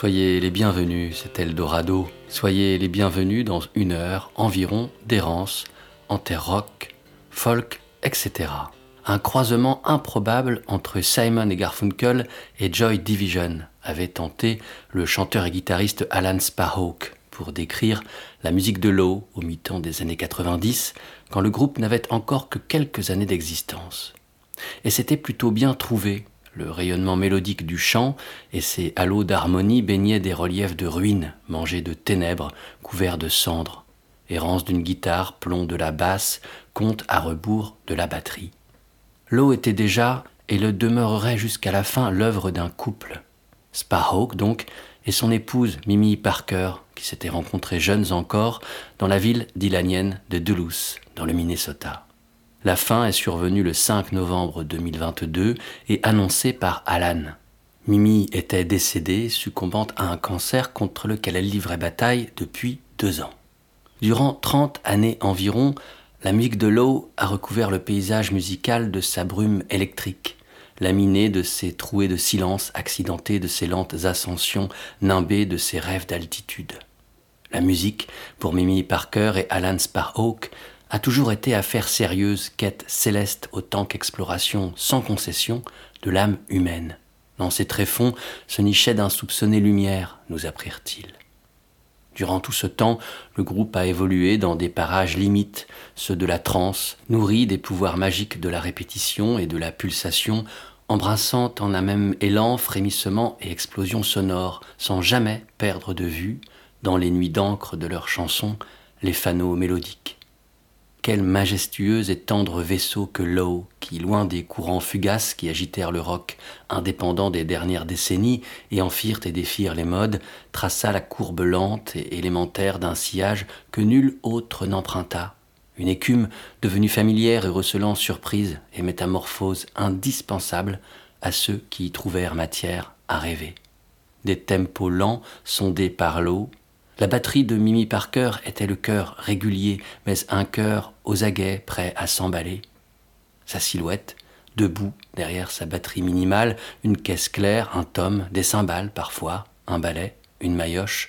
Soyez les bienvenus, c'est Eldorado. Soyez les bienvenus dans une heure environ d'errance en terre rock, folk, etc. Un croisement improbable entre Simon et Garfunkel et Joy Division avait tenté le chanteur et guitariste Alan Sparhawk pour décrire la musique de Lowe au mi-temps des années 90, quand le groupe n'avait encore que quelques années d'existence. Et c'était plutôt bien trouvé, le rayonnement mélodique du chant et ses halos d'harmonie baignaient des reliefs de ruines, mangés de ténèbres, couverts de cendres. Errance d'une guitare, plomb de la basse, compte à rebours de la batterie. L'eau était déjà, et le demeurerait jusqu'à la fin, l'œuvre d'un couple. Sparhawk, donc, et son épouse Mimi Parker, qui s'étaient rencontrés jeunes encore dans la ville d'Ilanienne de Duluth, dans le Minnesota. La fin est survenue le 5 novembre 2022 et annoncée par Alan. Mimi était décédée, succombant à un cancer contre lequel elle livrait bataille depuis deux ans. Durant 30 années environ, la musique de l'eau a recouvert le paysage musical de sa brume électrique, laminée de ses trouées de silence accidentées de ses lentes ascensions, nimbées de ses rêves d'altitude. La musique, pour Mimi Parker et Alan Sparhawk, a toujours été affaire sérieuse, quête céleste autant qu'exploration sans concession de l'âme humaine. Dans ses tréfonds se nichait d'insoupçonnée lumière, nous apprirent-ils. Durant tout ce temps, le groupe a évolué dans des parages limites, ceux de la transe, nourris des pouvoirs magiques de la répétition et de la pulsation, embrassant en un même élan frémissements et explosions sonores, sans jamais perdre de vue, dans les nuits d'encre de leurs chansons, les fanaux mélodiques. Quel majestueux et tendre vaisseau que Lowe, qui, loin des courants fugaces qui agitèrent le rock, indépendant des dernières décennies, et en firent et défirent les modes, traça la courbe lente et élémentaire d'un sillage que nul autre n'emprunta. Une écume devenue familière et recelant surprise et métamorphose indispensable à ceux qui y trouvèrent matière à rêver. Des tempos lents sondés par l'eau, la batterie de Mimi Parker était le cœur régulier, mais un cœur aux aguets, prêt à s'emballer. Sa silhouette, debout derrière sa batterie minimale, une caisse claire, un tome, des cymbales parfois, un balai, une maillotche,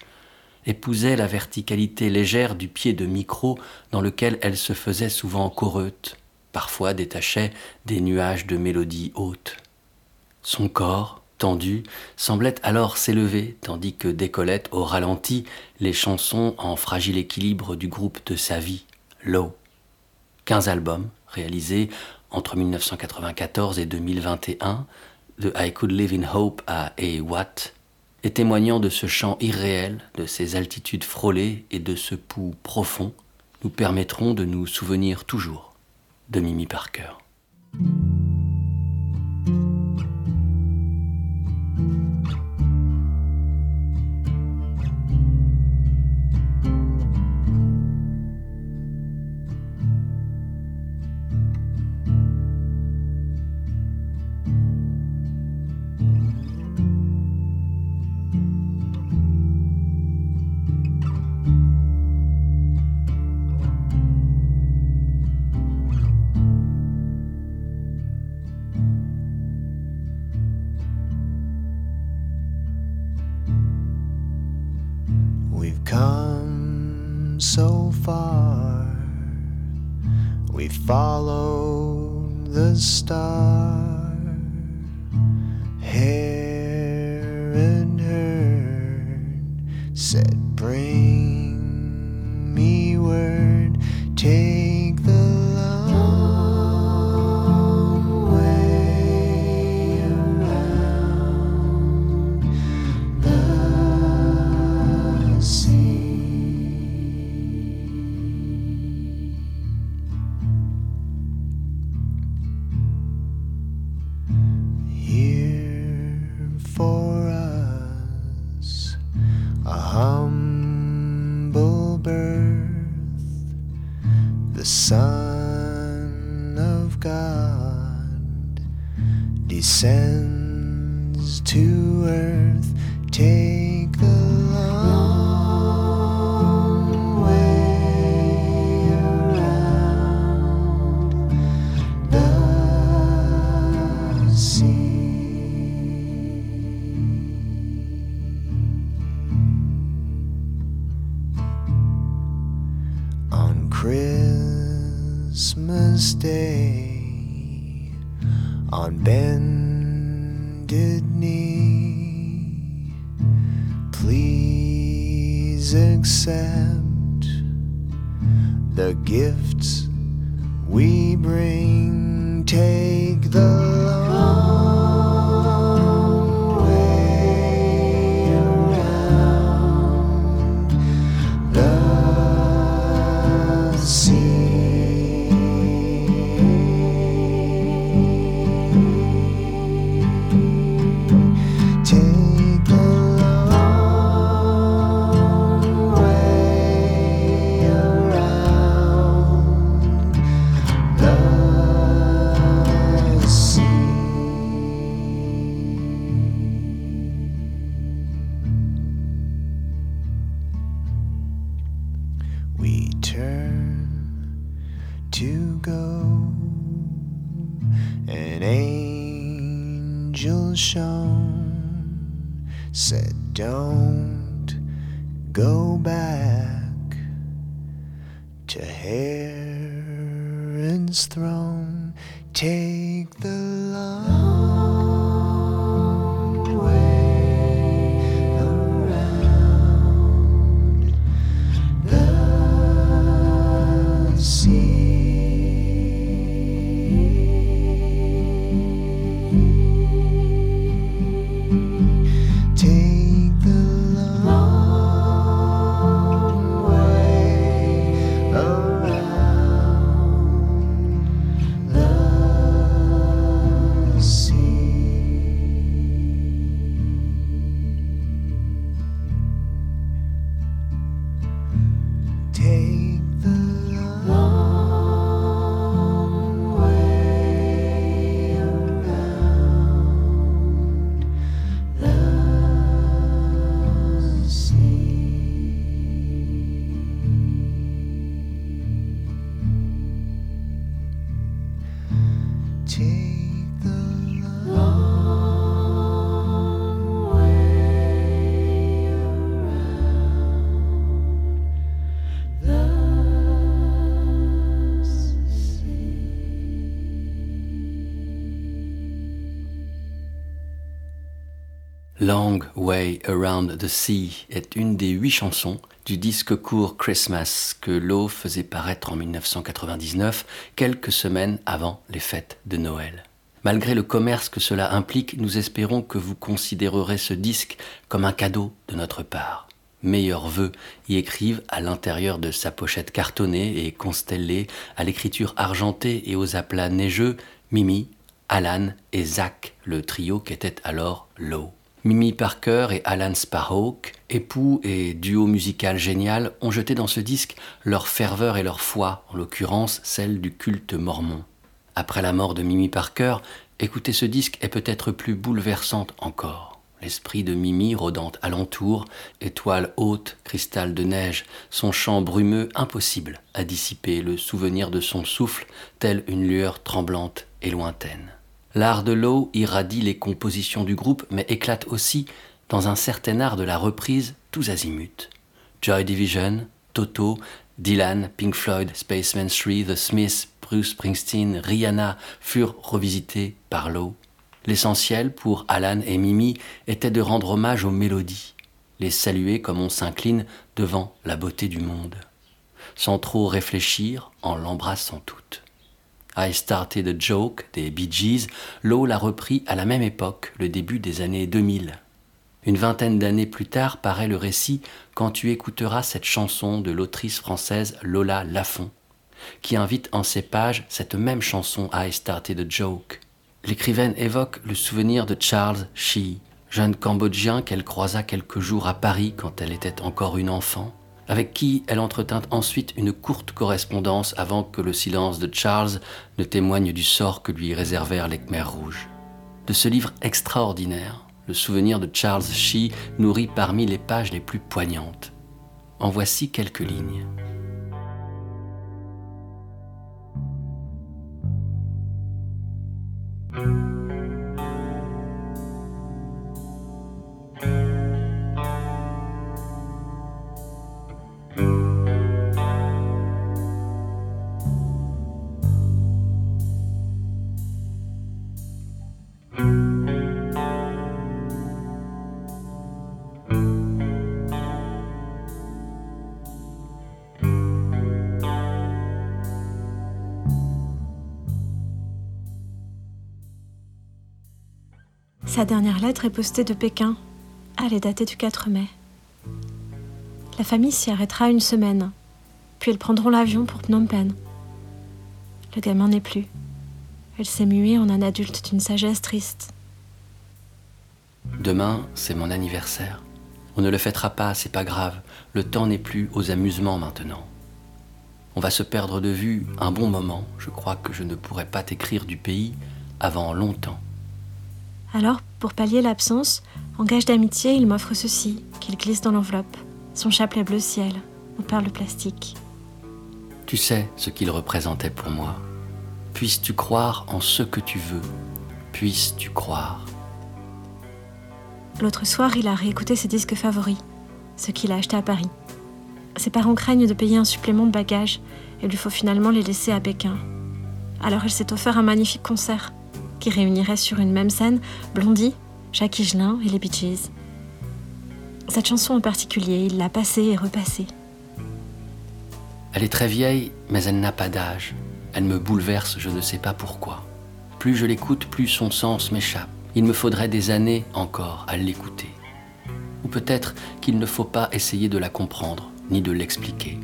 épousait la verticalité légère du pied de micro dans lequel elle se faisait souvent coreute, parfois détachait des nuages de mélodies hautes. Son corps, tendu, semblait alors s'élever, tandis que décollaient au ralenti les chansons en fragile équilibre du groupe de sa vie, Low. Quinze albums réalisés entre 1994 et 2021, de I Could Live in Hope à A What, et témoignant de ce chant irréel, de ses altitudes frôlées et de ce pouls profond, nous permettront de nous souvenir toujours de Mimi Parker. Follow the star. Long Way Around the Sea est une des huit chansons du disque court Christmas que Lowe faisait paraître en 1999, quelques semaines avant les fêtes de Noël. Malgré le commerce que cela implique, nous espérons que vous considérerez ce disque comme un cadeau de notre part. Meilleurs vœux y écrivent à l'intérieur de sa pochette cartonnée et constellée à l'écriture argentée et aux aplats neigeux Mimi, Alan et Zach, le trio qu'était alors Lowe. Mimi Parker et Alan Sparhawk, époux et duo musical génial, ont jeté dans ce disque leur ferveur et leur foi, en l'occurrence celle du culte mormon. Après la mort de Mimi Parker, écouter ce disque est peut-être plus bouleversante encore. L'esprit de Mimi rôdant alentour, étoile haute, cristal de neige, son chant brumeux impossible à dissiper le souvenir de son souffle, tel une lueur tremblante et lointaine. L'art de Lowe irradie les compositions du groupe, mais éclate aussi dans un certain art de la reprise tous azimuts. Joy Division, Toto, Dylan, Pink Floyd, Spaceman 3, The Smiths, Bruce Springsteen, Rihanna furent revisités par Lowe. L'essentiel pour Alan et Mimi était de rendre hommage aux mélodies, les saluer comme on s'incline devant la beauté du monde, sans trop réfléchir en l'embrassant toute. I Started a Joke des Bee Gees, Lowe l'a repris à la même époque, le début des années 2000. Une vingtaine d'années plus tard paraît le récit quand tu écouteras cette chanson de l'autrice française Lola Lafont, qui invite en ses pages cette même chanson I Started a Joke. L'écrivaine évoque le souvenir de Charles Shee, jeune Cambodgien qu'elle croisa quelques jours à Paris quand elle était encore une enfant, avec qui elle entretint ensuite une courte correspondance avant que le silence de Charles ne témoigne du sort que lui réservèrent les Khmers rouges. De ce livre extraordinaire, le souvenir de Charles Shee nourrit parmi les pages les plus poignantes. En voici quelques lignes. Sa dernière lettre est postée de Pékin. Elle est datée du 4 mai. La famille s'y arrêtera une semaine, puis ils prendront l'avion pour Phnom Penh. Le gamin n'est plus. Elle s'est muée en un adulte d'une sagesse triste. Demain, c'est mon anniversaire. On ne le fêtera pas, c'est pas grave. Le temps n'est plus aux amusements maintenant. On va se perdre de vue un bon moment. Je crois que je ne pourrai pas t'écrire du pays avant longtemps. Alors, pour pallier l'absence, en gage d'amitié, il m'offre ceci, qu'il glisse dans l'enveloppe. Son chapelet bleu ciel, aux perles plastiques. Tu sais ce qu'il représentait pour moi. Puisses-tu croire en ce que tu veux. Puisses-tu croire. L'autre soir, il a réécouté ses disques favoris, ceux qu'il a achetés à Paris. Ses parents craignent de payer un supplément de bagages et lui faut finalement les laisser à Pékin. Alors il s'est offert un magnifique concert qui réunirait sur une même scène Blondie, Jacques Higelin et les Bee. Cette chanson en particulier, il l'a passée et repassée. Elle est très vieille, mais elle n'a pas d'âge. Elle me bouleverse, je ne sais pas pourquoi. Plus je l'écoute, plus son sens m'échappe. Il me faudrait des années encore à l'écouter. Ou peut-être qu'il ne faut pas essayer de la comprendre, ni de l'expliquer.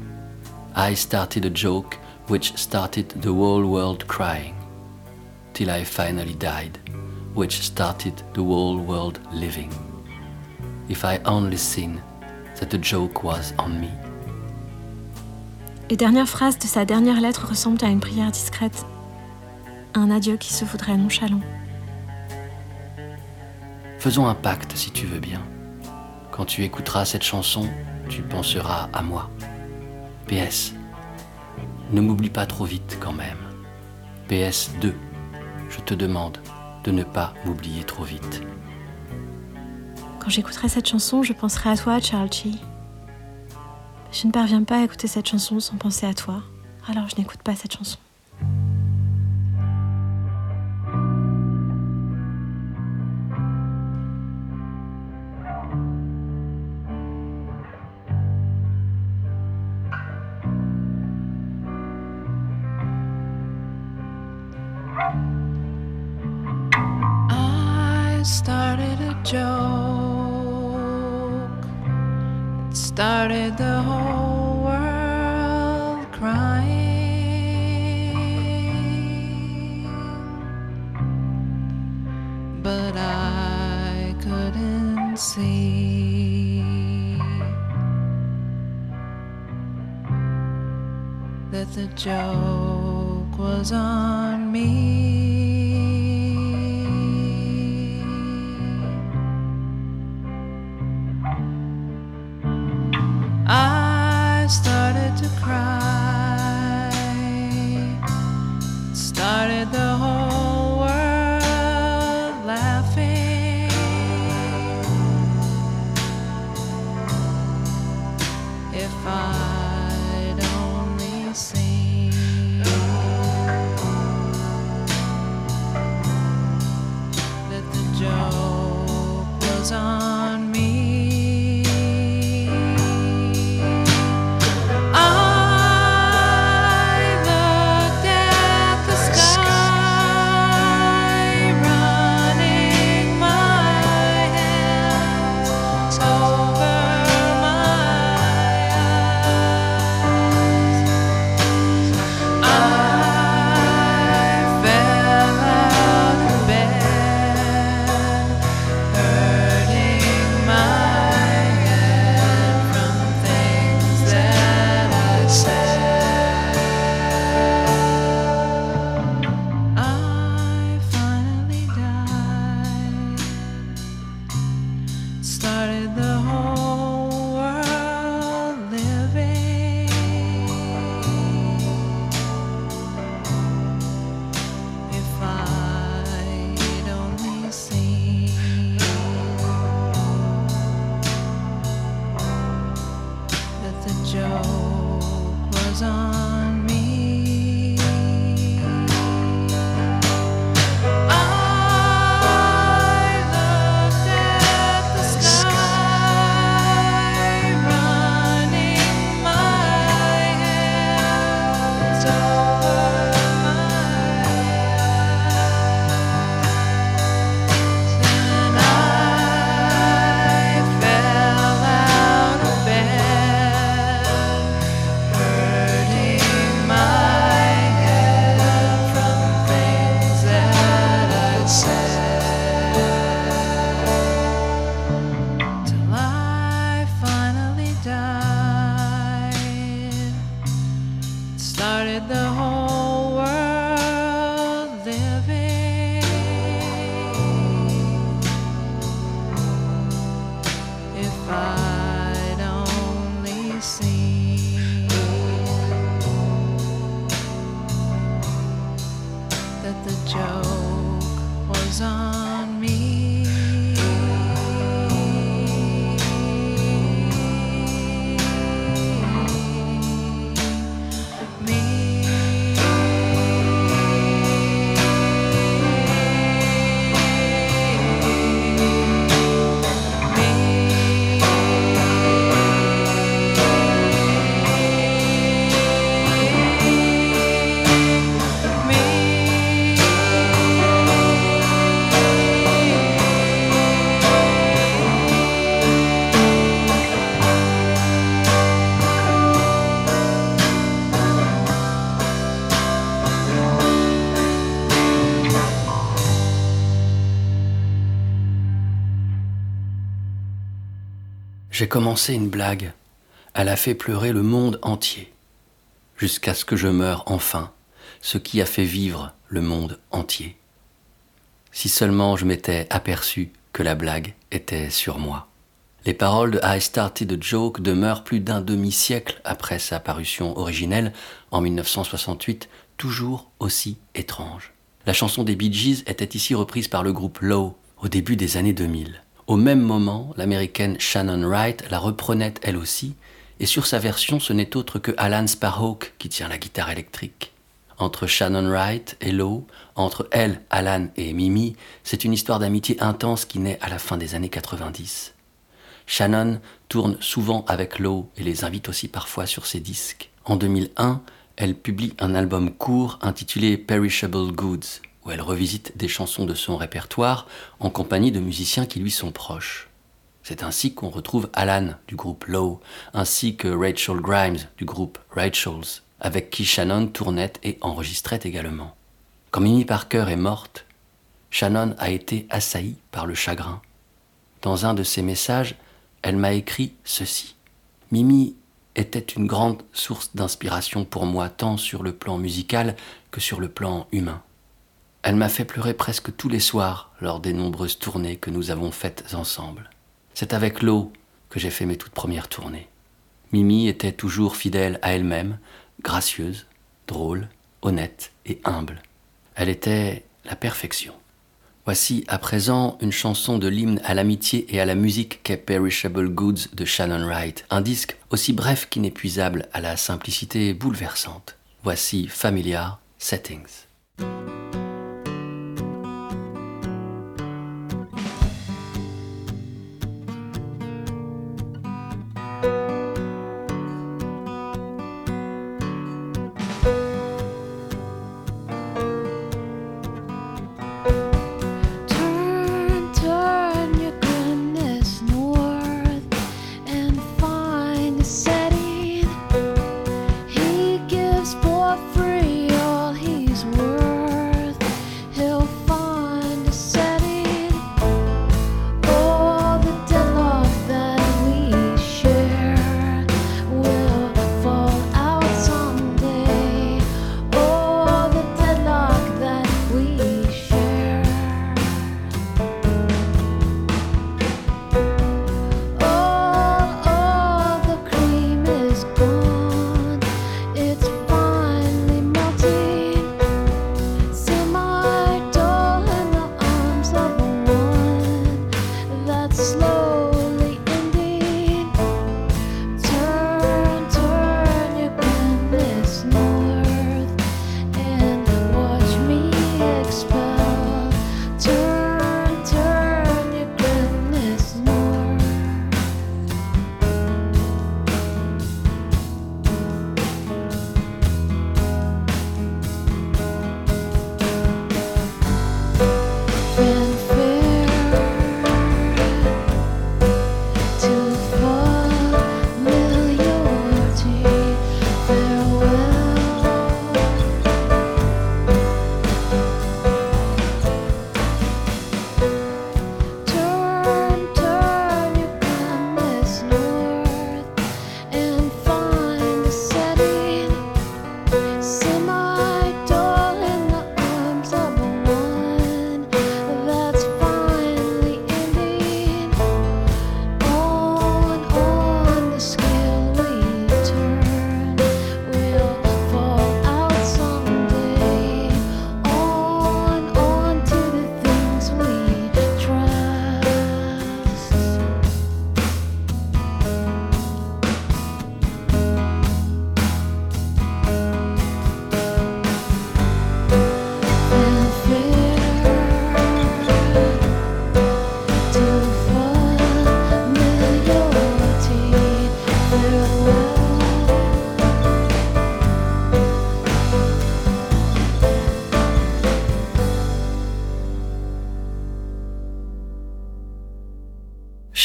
I started a joke which started the whole world crying, till I finally died, which started the whole world living. If I only seen that the joke was on me. Les dernières phrases de sa dernière lettre ressemblent à une prière discrète. Un adieu qui se voudrait nonchalant. Faisons un pacte si tu veux bien. Quand tu écouteras cette chanson, tu penseras à moi. PS. Ne m'oublie pas trop vite quand même. PS 2. Je te demande de ne pas m'oublier trop vite. Quand j'écouterai cette chanson, je penserai à toi, Charlie. Je ne parviens pas à écouter cette chanson sans penser à toi, alors je n'écoute pas cette chanson. J'ai commencé une blague. Elle a fait pleurer le monde entier. Jusqu'à ce que je meure enfin, ce qui a fait vivre le monde entier. Si seulement je m'étais aperçu que la blague était sur moi. Les paroles de I Started a Joke demeurent plus d'un demi-siècle après sa parution originelle en 1968, toujours aussi étranges. La chanson des Bee Gees était ici reprise par le groupe Low au début des années 2000. Au même moment, l'américaine Shannon Wright la reprenait elle aussi, et sur sa version, ce n'est autre que Alan Sparhawk qui tient la guitare électrique. Entre Shannon Wright et Lowe, entre elle, Alan et Mimi, c'est une histoire d'amitié intense qui naît à la fin des années 90. Shannon tourne souvent avec Lowe et les invite aussi parfois sur ses disques. En 2001, elle publie un album court intitulé Perishable Goods, où elle revisite des chansons de son répertoire en compagnie de musiciens qui lui sont proches. C'est ainsi qu'on retrouve Alan du groupe Low, ainsi que Rachel Grimes du groupe Rachels, avec qui Shannon tournait et enregistrait également. Quand Mimi Parker est morte, Shannon a été assaillie par le chagrin. Dans un de ses messages, elle m'a écrit ceci. Mimi était une grande source d'inspiration pour moi tant sur le plan musical que sur le plan humain. Elle m'a fait pleurer presque tous les soirs lors des nombreuses tournées que nous avons faites ensemble. C'est avec l'eau que j'ai fait mes toutes premières tournées. Mimi était toujours fidèle à elle-même, gracieuse, drôle, honnête et humble. Elle était la perfection. Voici à présent une chanson de l'hymne à l'amitié et à la musique qu'est Perishable Goods de Shannon Wright, un disque aussi bref qu'inépuisable à la simplicité bouleversante. Voici Familiar Settings.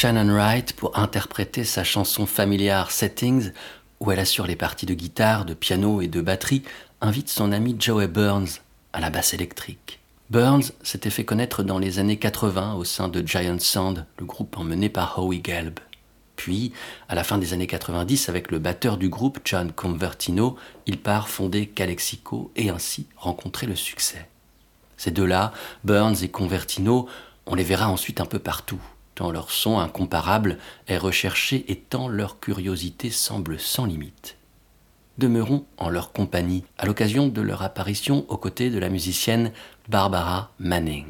Shannon Wright pour interpréter sa chanson familière Settings, où elle assure les parties de guitare, de piano et de batterie, invite son ami Joey Burns à la basse électrique. Burns s'était fait connaître dans les années 80 au sein de Giant Sound, le groupe emmené par Howie Gelb. Puis, à la fin des années 90, avec le batteur du groupe, John Convertino, il part fonder Calexico et ainsi rencontrer le succès. Ces deux-là, Burns et Convertino, on les verra ensuite un peu partout, leur son incomparable est recherché et tant leur curiosité semble sans limite. Demeurons en leur compagnie à l'occasion de leur apparition aux côtés de la musicienne Barbara Manning.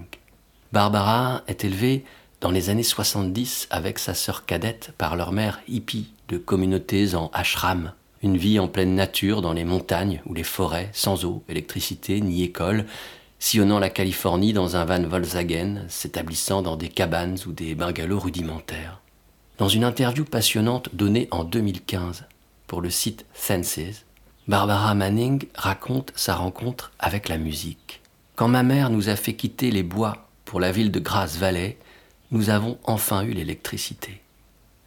Barbara est élevée dans les années 70 avec sa sœur cadette par leur mère hippie de communautés en ashram, une vie en pleine nature dans les montagnes ou les forêts, sans eau, électricité ni école, sillonnant la Californie dans un van Volkswagen, s'établissant dans des cabanes ou des bungalows rudimentaires. Dans une interview passionnante donnée en 2015 pour le site Senses, Barbara Manning raconte sa rencontre avec la musique. Quand ma mère nous a fait quitter les bois pour la ville de Grasse Valley, nous avons enfin eu l'électricité.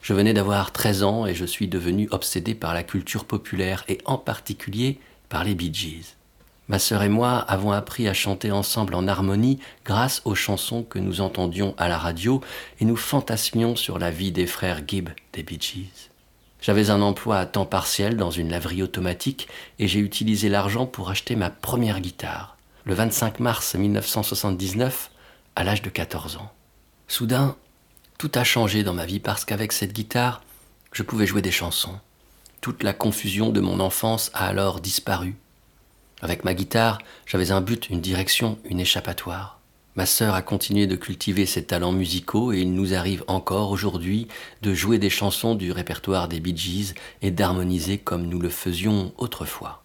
Je venais d'avoir 13 ans et je suis devenu obsédé par la culture populaire et en particulier par les Bee Gees. Ma sœur et moi avons appris à chanter ensemble en harmonie grâce aux chansons que nous entendions à la radio et nous fantasmions sur la vie des frères Gibb des Bee Gees. J'avais un emploi à temps partiel dans une laverie automatique et j'ai utilisé l'argent pour acheter ma première guitare, le 25 mars 1979, à l'âge de 14 ans. Soudain, tout a changé dans ma vie parce qu'avec cette guitare, je pouvais jouer des chansons. Toute la confusion de mon enfance a alors disparu. Avec ma guitare, j'avais un but, une direction, une échappatoire. Ma sœur a continué de cultiver ses talents musicaux et il nous arrive encore aujourd'hui de jouer des chansons du répertoire des Bee Gees et d'harmoniser comme nous le faisions autrefois.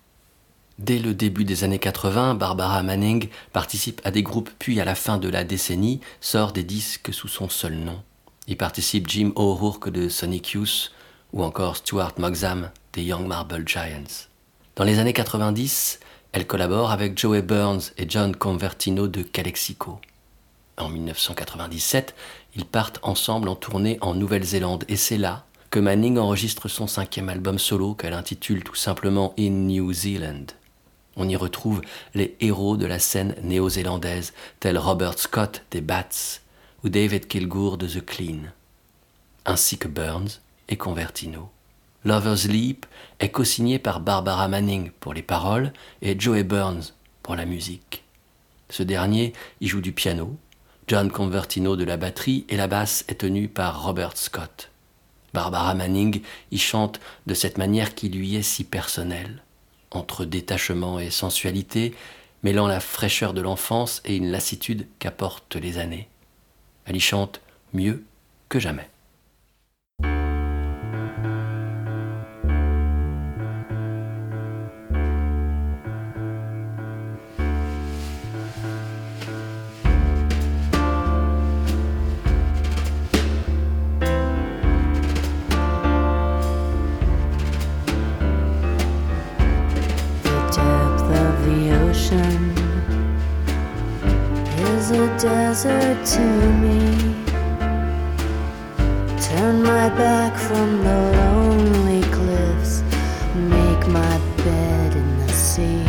Dès le début des années 80, Barbara Manning participe à des groupes, puis à la fin de la décennie, sort des disques sous son seul nom. Y participe Jim O'Rourke de Sonic Youth ou encore Stuart Moxham des Young Marble Giants. Dans les années 90, elle collabore avec Joey Burns et John Convertino de Calexico. En 1997, ils partent ensemble en tournée en Nouvelle-Zélande et c'est là que Manning enregistre son cinquième album solo qu'elle intitule tout simplement In New Zealand. On y retrouve les héros de la scène néo-zélandaise, tels Robert Scott des Bats ou David Kilgour de The Clean, ainsi que Burns et Convertino. Lover's Leap est co-signé par Barbara Manning pour les paroles et Joey Burns pour la musique. Ce dernier y joue du piano, John Convertino de la batterie et la basse est tenue par Robert Scott. Barbara Manning y chante de cette manière qui lui est si personnelle entre détachement et sensualité, mêlant la fraîcheur de l'enfance et une lassitude qu'apportent les années. Elle y chante mieux que jamais. To me. Turn my back from the lonely cliffs, make my bed in the sea.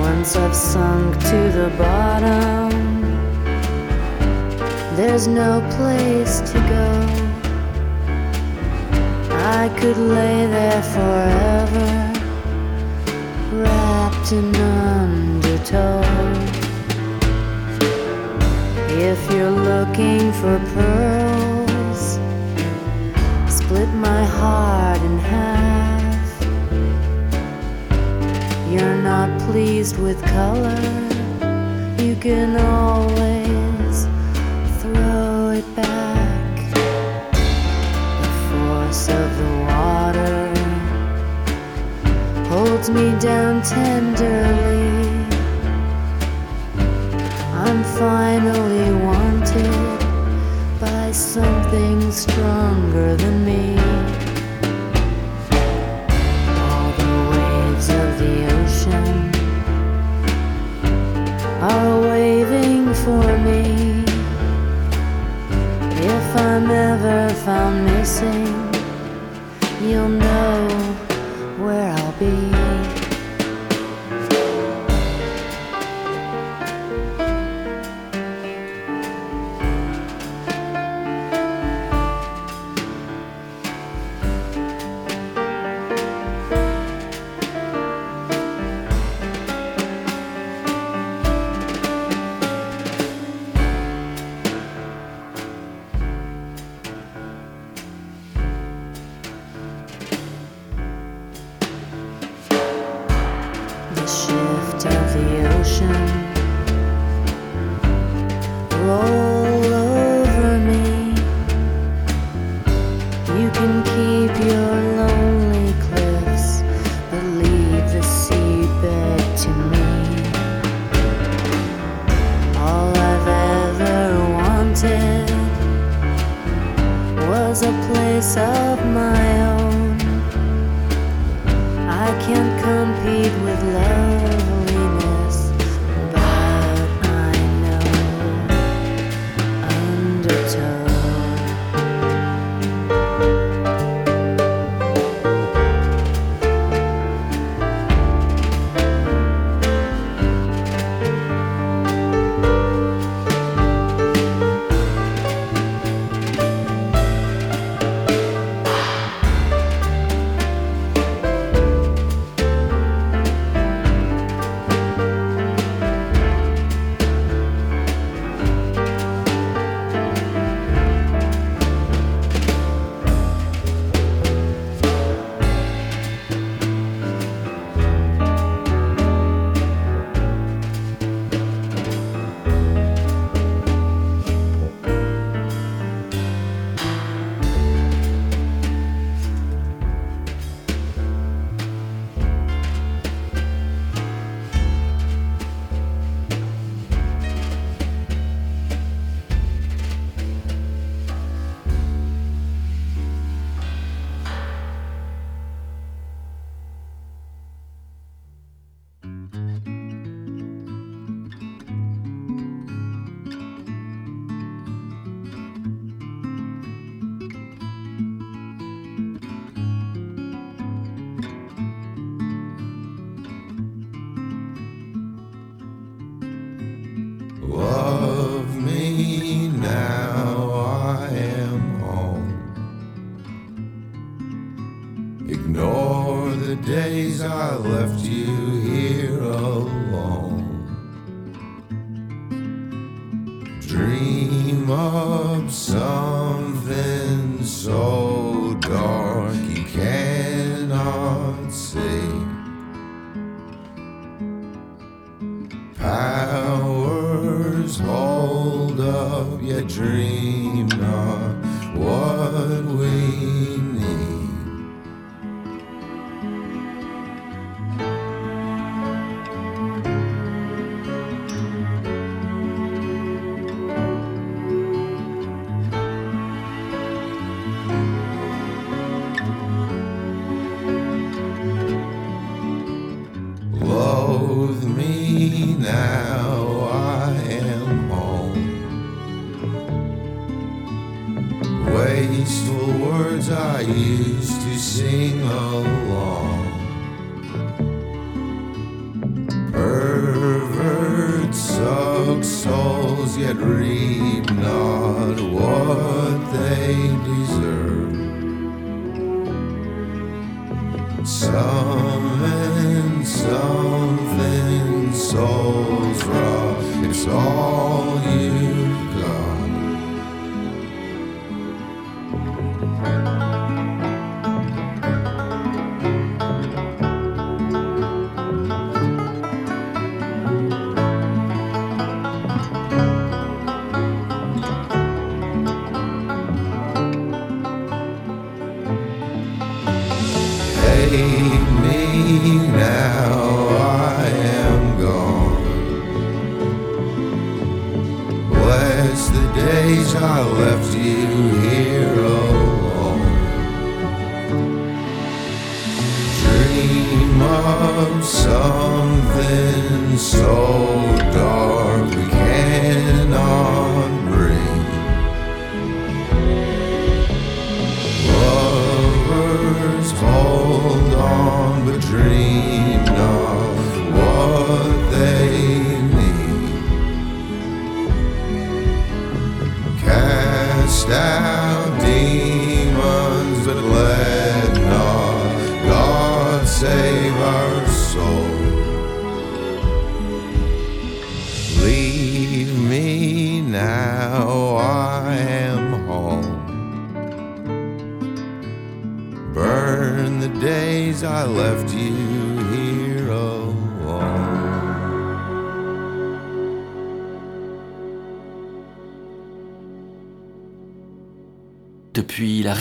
Once I've sunk to the bottom, there's no place to go. I could lay there forever, wrapped in undertow. If you're looking for pearls, split my heart in half. You're not pleased with color, you can always throw it back. The force of the water holds me down tenderly. I'm finally something stronger than me. All the waves of the ocean are waving for me. If I'm ever found missing, you'll know. yet reap not what they deserve. Some and something souls raw, it's all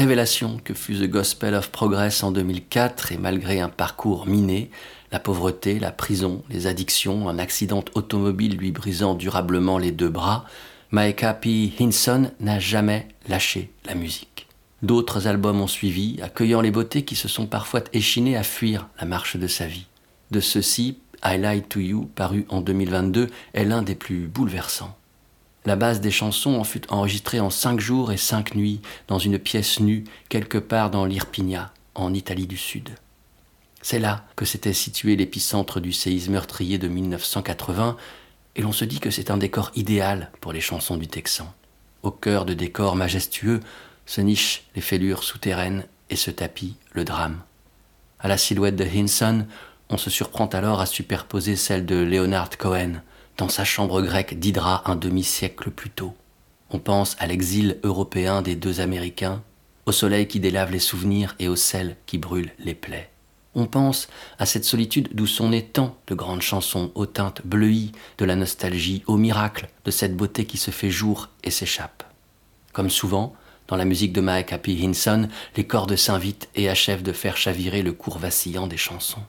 révélation que fut The Gospel of Progress en 2004 et malgré un parcours miné, la pauvreté, la prison, les addictions, un accident automobile lui brisant durablement les deux bras, Maeka P. Hinson n'a jamais lâché la musique. D'autres albums ont suivi, accueillant les beautés qui se sont parfois échinées à fuir la marche de sa vie. De ceux-ci, I Lie to You, paru en 2022, est l'un des plus bouleversants. La base des chansons en fut enregistrée en cinq jours et cinq nuits dans une pièce nue quelque part dans l'Irpinia, en Italie du Sud. C'est là que s'était situé l'épicentre du séisme meurtrier de 1980, et l'on se dit que c'est un décor idéal pour les chansons du Texan. Au cœur de décors majestueux se nichent les fêlures souterraines et se tapit le drame. À la silhouette de Hinson, on se surprend alors à superposer celle de Leonard Cohen, dans sa chambre grecque d'Hydra un demi-siècle plus tôt. On pense à l'exil européen des deux Américains, au soleil qui délave les souvenirs et au sel qui brûle les plaies. On pense à cette solitude d'où sont nées tant de grandes chansons aux teintes bleuies de la nostalgie, au miracle de cette beauté qui se fait jour et s'échappe. Comme souvent, dans la musique de Maek P. Hinson, les cordes s'invitent et achèvent de faire chavirer le cours vacillant des chansons.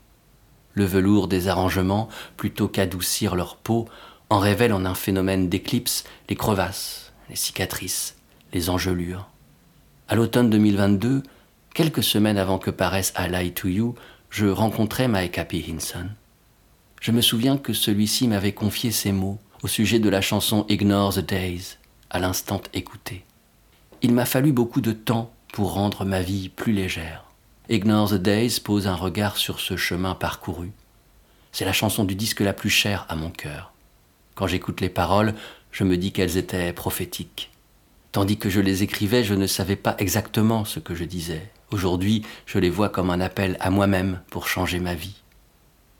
Le velours des arrangements, plutôt qu'adoucir leur peau, en révèle en un phénomène d'éclipse les crevasses, les cicatrices, les engelures. À l'automne 2022, quelques semaines avant que paraisse I Lie to You, je rencontrais Maeka P. Hinson. Je me souviens que celui-ci m'avait confié ces mots au sujet de la chanson Ignore the Days, à l'instant écouté. Il m'a fallu beaucoup de temps pour rendre ma vie plus légère. Ignore the Days pose un regard sur ce chemin parcouru. C'est la chanson du disque la plus chère à mon cœur. Quand j'écoute les paroles, je me dis qu'elles étaient prophétiques. Tandis que je les écrivais, je ne savais pas exactement ce que je disais. Aujourd'hui, je les vois comme un appel à moi-même pour changer ma vie.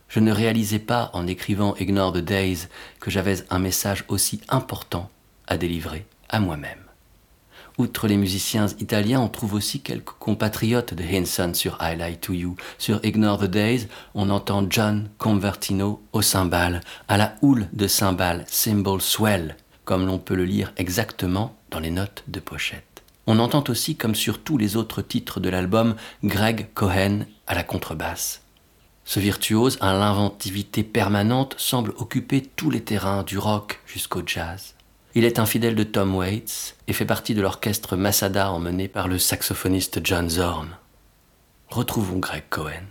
Je ne réalisais pas, en écrivant Ignore the Days, que j'avais un message aussi important à délivrer à moi-même. Outre les musiciens italiens, on trouve aussi quelques compatriotes de Hinson sur I Lie to You. Sur Ignore the Days, on entend John Convertino au cymbale, à la houle de cymbales, cymbal swell, comme l'on peut le lire exactement dans les notes de pochette. On entend aussi, comme sur tous les autres titres de l'album, Greg Cohen à la contrebasse. Ce virtuose, à l'inventivité permanente, semble occuper tous les terrains du rock jusqu'au jazz. Il est un fidèle de Tom Waits et fait partie de l'orchestre Masada emmené par le saxophoniste John Zorn. Retrouvons Greg Cohen.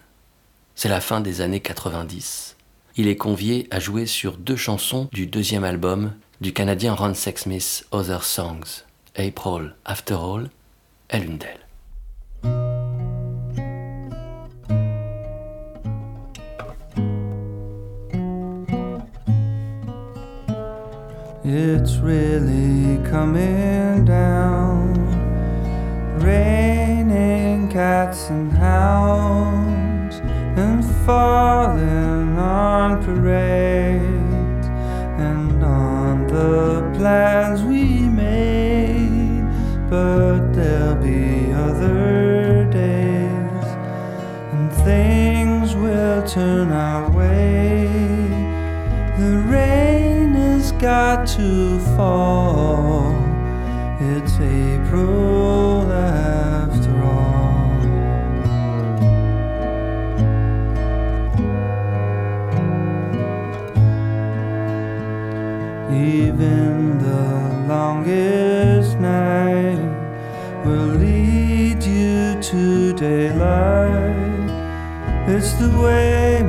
C'est la fin des années 90. Il est convié à jouer sur deux chansons du deuxième album du Canadien Ron Sexsmith, Other Songs. April, After All, est l'une d'elles. It's really coming down, raining cats and hounds, and falling on parade, and on the plans we made. But there'll be other days, and things will turn our way. The rain got to fall. It's April after all. Even the longest night will lead you to daylight. It's the way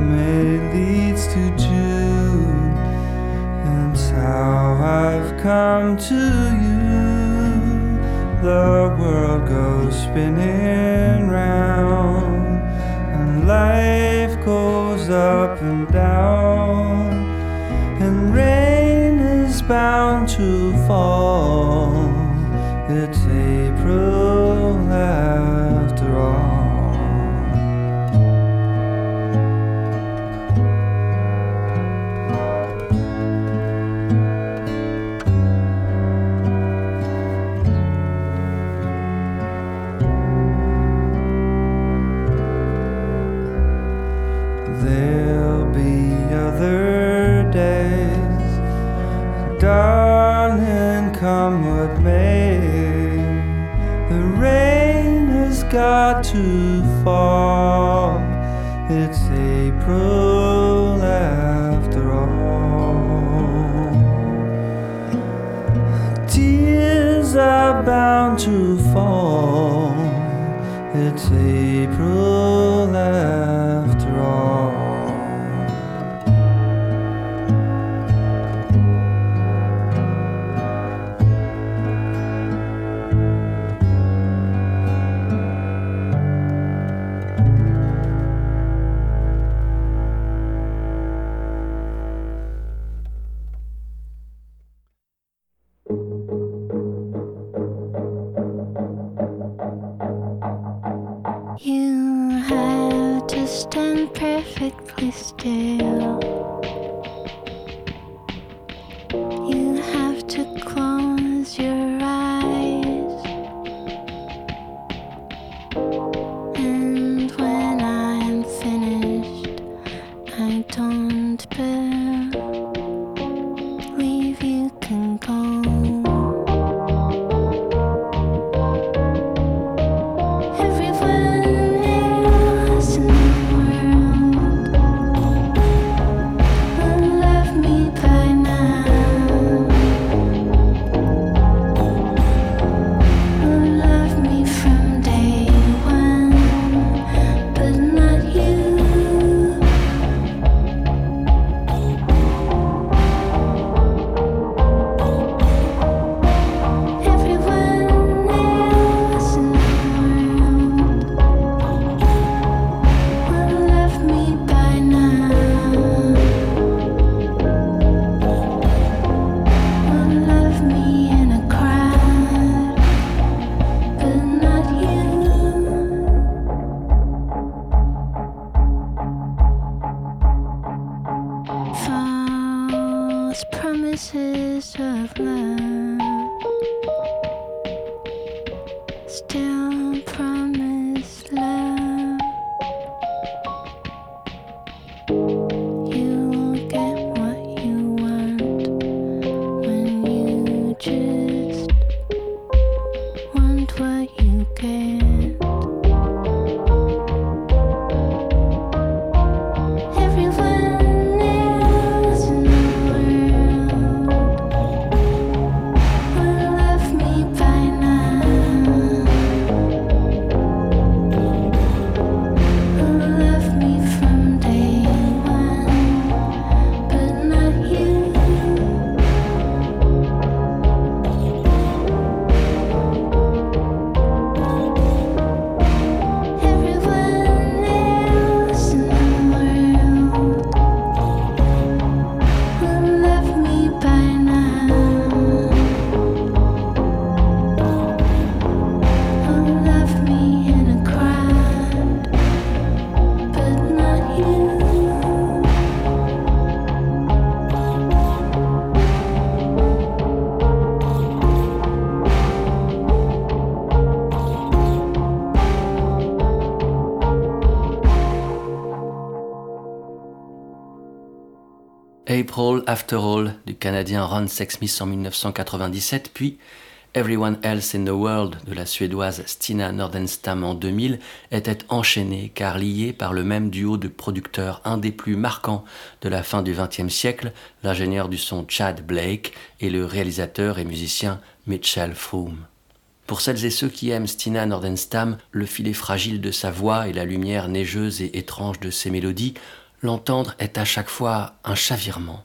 come to you. The world goes spinning round, and life goes up and down, and rain is bound to fall. April After All du Canadien Ron Sexsmith en 1997, puis Everyone Else in the World de la Suédoise Stina Nordenstam en 2000 étaient enchaînés car liés par le même duo de producteurs, un des plus marquants de la fin du XXe siècle, l'ingénieur du son Chad Blake et le réalisateur et musicien Mitchell Froome. Pour celles et ceux qui aiment Stina Nordenstam, le filet fragile de sa voix et la lumière neigeuse et étrange de ses mélodies, l'entendre est à chaque fois un chavirement.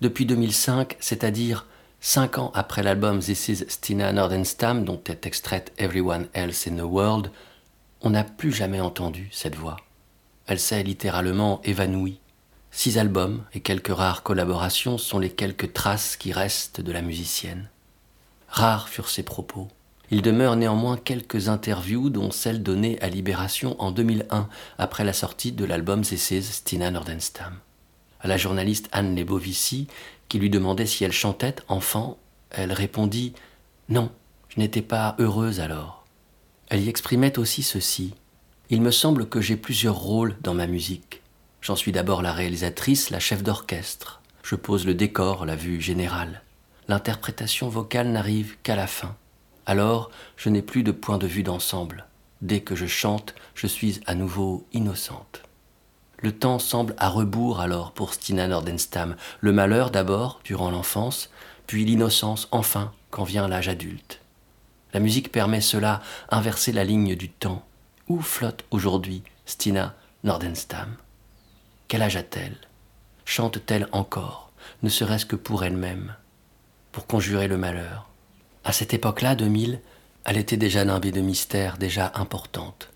Depuis 2005, c'est-à-dire cinq ans après l'album This is Stina Nordenstam, dont est extraite Everyone Else in the World, on n'a plus jamais entendu cette voix. Elle s'est littéralement évanouie. Six albums et quelques rares collaborations sont les quelques traces qui restent de la musicienne. Rares furent ses propos. Il demeure néanmoins quelques interviews, dont celle donnée à Libération en 2001, après la sortie de l'album is Stina Nordenstam. À la journaliste Anne Lebovici, qui lui demandait si elle chantait enfant, elle répondit Non, je n'étais pas heureuse alors. Elle y exprimait aussi ceci Il me semble que j'ai plusieurs rôles dans ma musique. J'en suis d'abord la réalisatrice, la chef d'orchestre. Je pose le décor, la vue générale. L'interprétation vocale n'arrive qu'à la fin. Alors, je n'ai plus de point de vue d'ensemble. Dès que je chante, je suis à nouveau innocente. Le temps semble à rebours alors pour Stina Nordenstam. Le malheur d'abord, durant l'enfance, puis l'innocence enfin, quand vient l'âge adulte. La musique permet cela, inverser la ligne du temps. Où flotte aujourd'hui Stina Nordenstam? Quel âge a-t-elle? Chante-t-elle encore, ne serait-ce que pour elle-même, pour conjurer le malheur À cette époque-là, 2000, elle était déjà nimbée de mystères, déjà importante.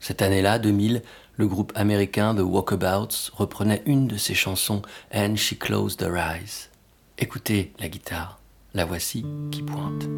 Cette année-là, 2000, le groupe américain The Walkabouts reprenait une de ses chansons, And She Closed Her Eyes. Écoutez la guitare, la voici qui pointe.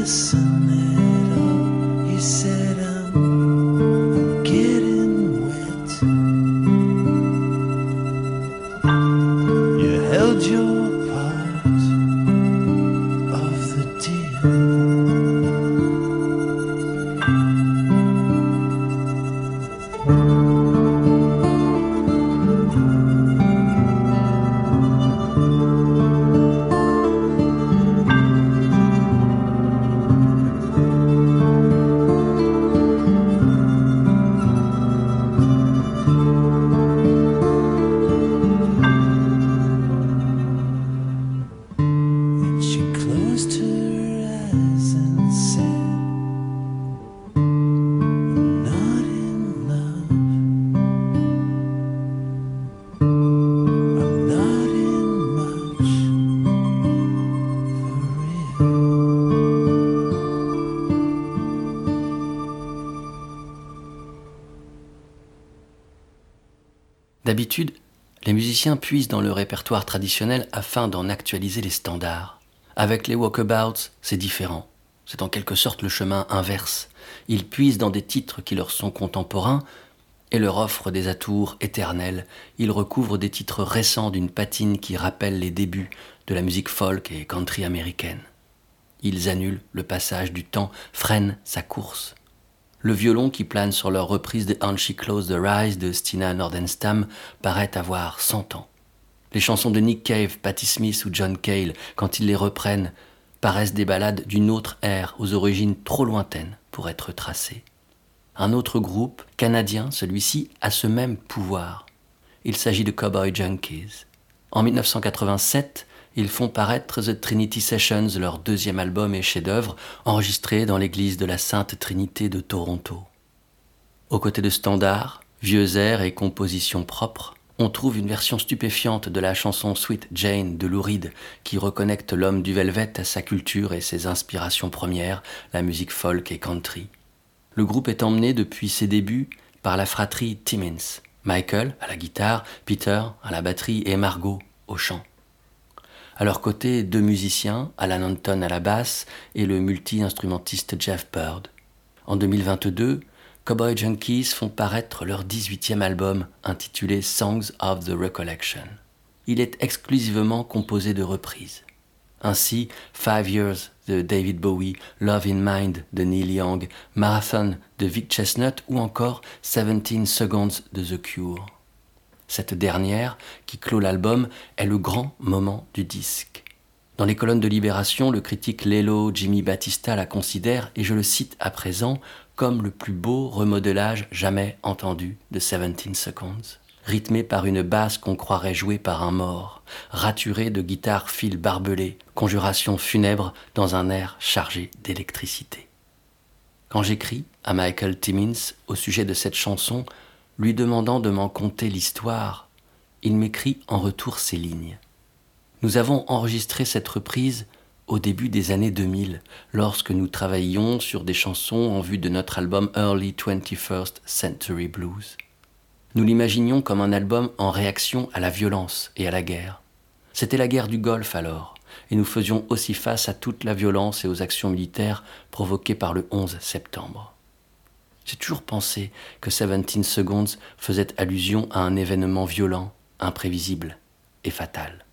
Listen musiciens puisent dans le répertoire traditionnel afin d'en actualiser les standards. Avec les walkabouts, c'est différent. C'est en quelque sorte le chemin inverse. Ils puisent dans des titres qui leur sont contemporains et leur offrent des atours éternels. Ils recouvrent des titres récents d'une patine qui rappelle les débuts de la musique folk et country américaine. Ils annulent le passage du temps, freinent sa course. Le violon qui plane sur leur reprise de And She Closed the Rise de Stina Nordenstam paraît avoir 100 ans. Les chansons de Nick Cave, Patti Smith ou John Cale, quand ils les reprennent, paraissent des ballades d'une autre ère aux origines trop lointaines pour être tracées. Un autre groupe, canadien celui-ci, a ce même pouvoir. il s'agit de Cowboy Junkies. En 1987, ils font paraître The Trinity Sessions, leur deuxième album et chef-d'œuvre, enregistré dans l'église de la Sainte Trinité de Toronto. Aux côtés de standards, vieux airs et compositions propres, on trouve une version stupéfiante de la chanson Sweet Jane de Lou Reed qui reconnecte l'homme du Velvet à sa culture et ses inspirations premières, la musique folk et country. Le groupe est emmené depuis ses débuts par la fratrie Timmins, Michael à la guitare, Peter à la batterie et Margot au chant. À leur côté, deux musiciens, Alan Anton à la basse et le multi-instrumentiste Jeff Bird. En 2022, Cowboy Junkies font paraître leur 18e album intitulé Songs of the Recollection. Il est exclusivement composé de reprises. Ainsi, Five Years de David Bowie, Love in Mind de Neil Young, Marathon de Vic Chestnut ou encore 17 Seconds de The Cure. Cette dernière, qui clôt l'album, est le grand moment du disque. Dans les colonnes de Libération, le critique Lelo Jimmy Battista la considère, et je le cite à présent, comme le plus beau remodelage jamais entendu de 17 Seconds rythmé par une basse qu'on croirait jouée par un mort, raturé de guitares fil barbelés, conjuration funèbre dans un air chargé d'électricité. Quand j'écris à Michael Timmins au sujet de cette chanson, lui demandant de m'en conter l'histoire, il m'écrit en retour ces lignes. Nous avons enregistré cette reprise au début des années 2000, lorsque nous travaillions sur des chansons en vue de notre album Early 21st Century Blues. Nous l'imaginions comme un album en réaction à la violence et à la guerre. C'était la guerre du Golfe alors, et nous faisions aussi face à toute la violence et aux actions militaires provoquées par le 11 septembre. J'ai toujours pensé que 17 Seconds faisait allusion à un événement violent, imprévisible et fatal.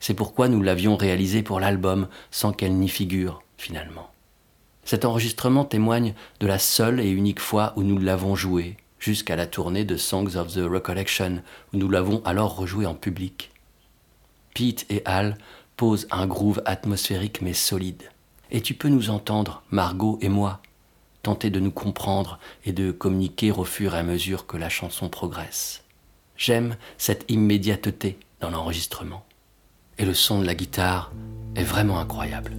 C'est pourquoi nous l'avions réalisé pour l'album sans qu'elle n'y figure finalement. Cet enregistrement témoigne de la seule et unique fois où nous l'avons joué, jusqu'à la tournée de Songs of the Recollection, où nous l'avons alors rejoué en public. Pete et Al posent un groove atmosphérique mais solide. Et tu peux nous entendre, Margot et moi, tenter de nous comprendre et de communiquer au fur et à mesure que la chanson progresse. J'aime cette immédiateté dans l'enregistrement et le son de la guitare est vraiment incroyable.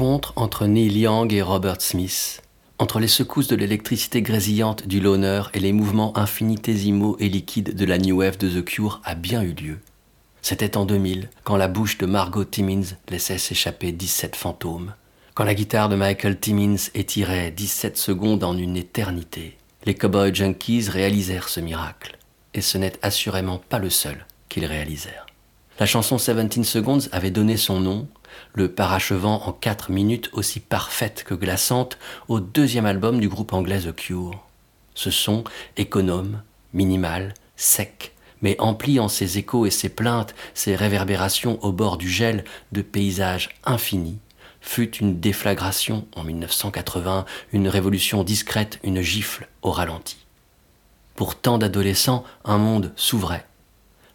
Entre Neil Young et Robert Smith, entre les secousses de l'électricité grésillante du loner et les mouvements infinitésimaux et liquides de la New Wave de The Cure a bien eu lieu. C'était en 2000, quand la bouche de Margot Timmins laissait s'échapper 17 fantômes, quand la guitare de Michael Timmins étirait 17 secondes en une éternité. Les Cowboy Junkies réalisèrent ce miracle, et ce n'est assurément pas le seul qu'ils réalisèrent. La chanson 17 Seconds avait donné son nom, le parachevant en 4 minutes aussi parfaite que glaçante, au deuxième album du groupe anglais The Cure. Ce son économe, minimal, sec, mais empli en ses échos et ses plaintes, ses réverbérations au bord du gel de paysages infinis, fut une déflagration en 1980, une révolution discrète, une gifle au ralenti. Pour tant d'adolescents, un monde s'ouvrait.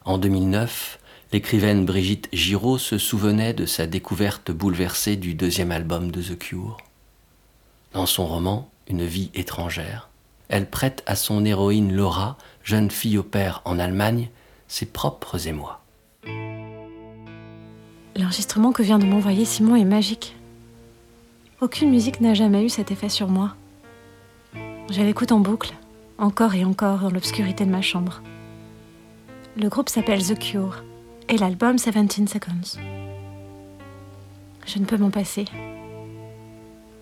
En 2009, l'écrivaine Brigitte Giraud se souvenait de sa découverte bouleversée du deuxième album de The Cure. Dans son roman Une vie étrangère, elle prête à son héroïne Laura, jeune fille au père en Allemagne, ses propres émois. L'enregistrement que vient de m'envoyer Simon est magique. Aucune musique n'a jamais eu cet effet sur moi. Je l'écoute en boucle, encore et encore dans l'obscurité de ma chambre. Le groupe s'appelle The Cure et l'album 17 Seconds. Je ne peux m'en passer.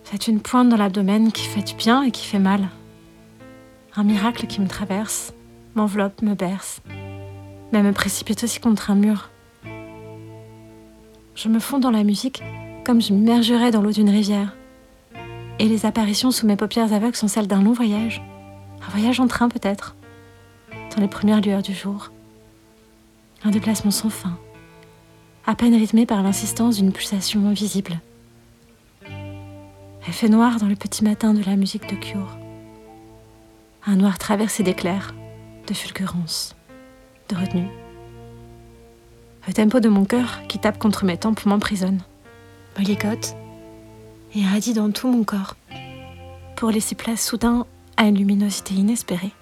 C'est une pointe dans l'abdomen qui fait du bien et qui fait mal. Un miracle qui me traverse, m'enveloppe, me berce, mais me précipite aussi contre un mur. Je me fonds dans la musique comme je m'immergerais dans l'eau d'une rivière. Et les apparitions sous mes paupières aveugles sont celles d'un long voyage. Un voyage en train peut-être, dans les premières lueurs du jour. Un déplacement sans fin, à peine rythmé par l'insistance d'une pulsation invisible. Elle fait noir dans le petit matin de la musique de Cure. Un noir traversé d'éclairs, de fulgurances, de retenue. Le tempo de mon cœur qui tape contre mes tempes m'emprisonne, me ligote et irradie dans tout mon corps pour laisser place soudain à une luminosité inespérée,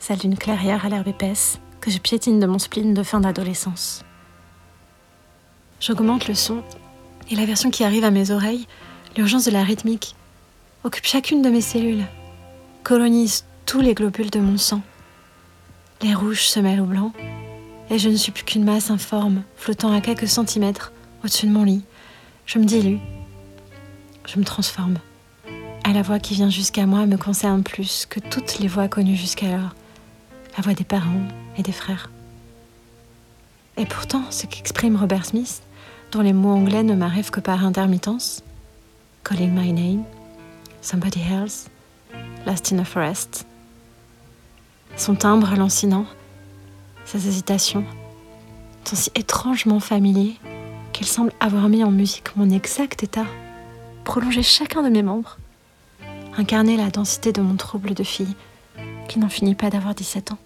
celle d'une clairière à l'herbe épaisse que je piétine de mon spleen de fin d'adolescence. J'augmente le son et la version qui arrive à mes oreilles, l'urgence de la rythmique, occupe chacune de mes cellules, colonise tous les globules de mon sang. Les rouges se mêlent au blanc, et je ne suis plus qu'une masse informe, flottant à quelques centimètres au-dessus de mon lit. Je me dilue, je me transforme. Et la voix qui vient jusqu'à moi me concerne plus que toutes les voix connues jusqu'alors, la voix des parents et des frères. Et pourtant, ce qu'exprime Robert Smith, dont les mots anglais ne m'arrivent que par intermittence, Calling My Name, Somebody Else, Lost in a Forest, son timbre lancinant, ses hésitations, sont si étrangement familiers qu'il semble avoir mis en musique mon exact état, prolongé chacun de mes membres, incarné la densité de mon trouble de fille qui n'en finit pas d'avoir 17 ans.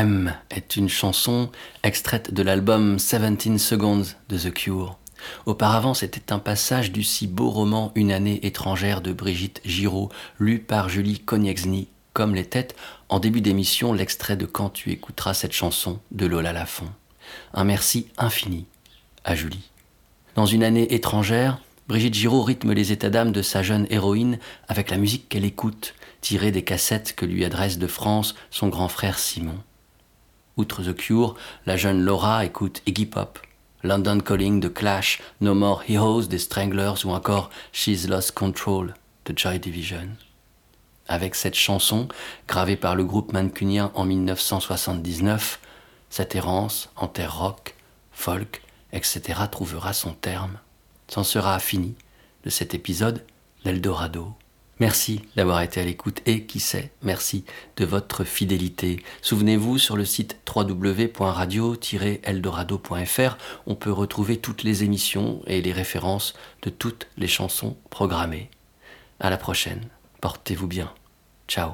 M est une chanson extraite de l'album 17 Seconds de The Cure. Auparavant, c'était un passage du si beau roman Une année étrangère de Brigitte Giraud, lu par Julie Konietzny, comme l'était en début d'émission l'extrait de Quand tu écouteras cette chanson de Lola Lafont. Un merci infini à Julie. Dans Une année étrangère, Brigitte Giraud rythme les états d'âme de sa jeune héroïne avec la musique qu'elle écoute, tirée des cassettes que lui adresse de France son grand frère Simon. Outre The Cure, la jeune Laura écoute Iggy Pop, London Calling de Clash, No More Heroes des Stranglers ou encore She's Lost Control de Joy Division. Avec cette chanson, gravée par le groupe mancunien en 1979, cette errance en terre rock, folk, etc. trouvera son terme. C'en sera fini de cet épisode d'Eldorado. Merci d'avoir été à l'écoute et, qui sait, merci de votre fidélité. Souvenez-vous, sur le site www.radio-eldorado.fr, on peut retrouver toutes les émissions et les références de toutes les chansons programmées. À la prochaine. Portez-vous bien. Ciao.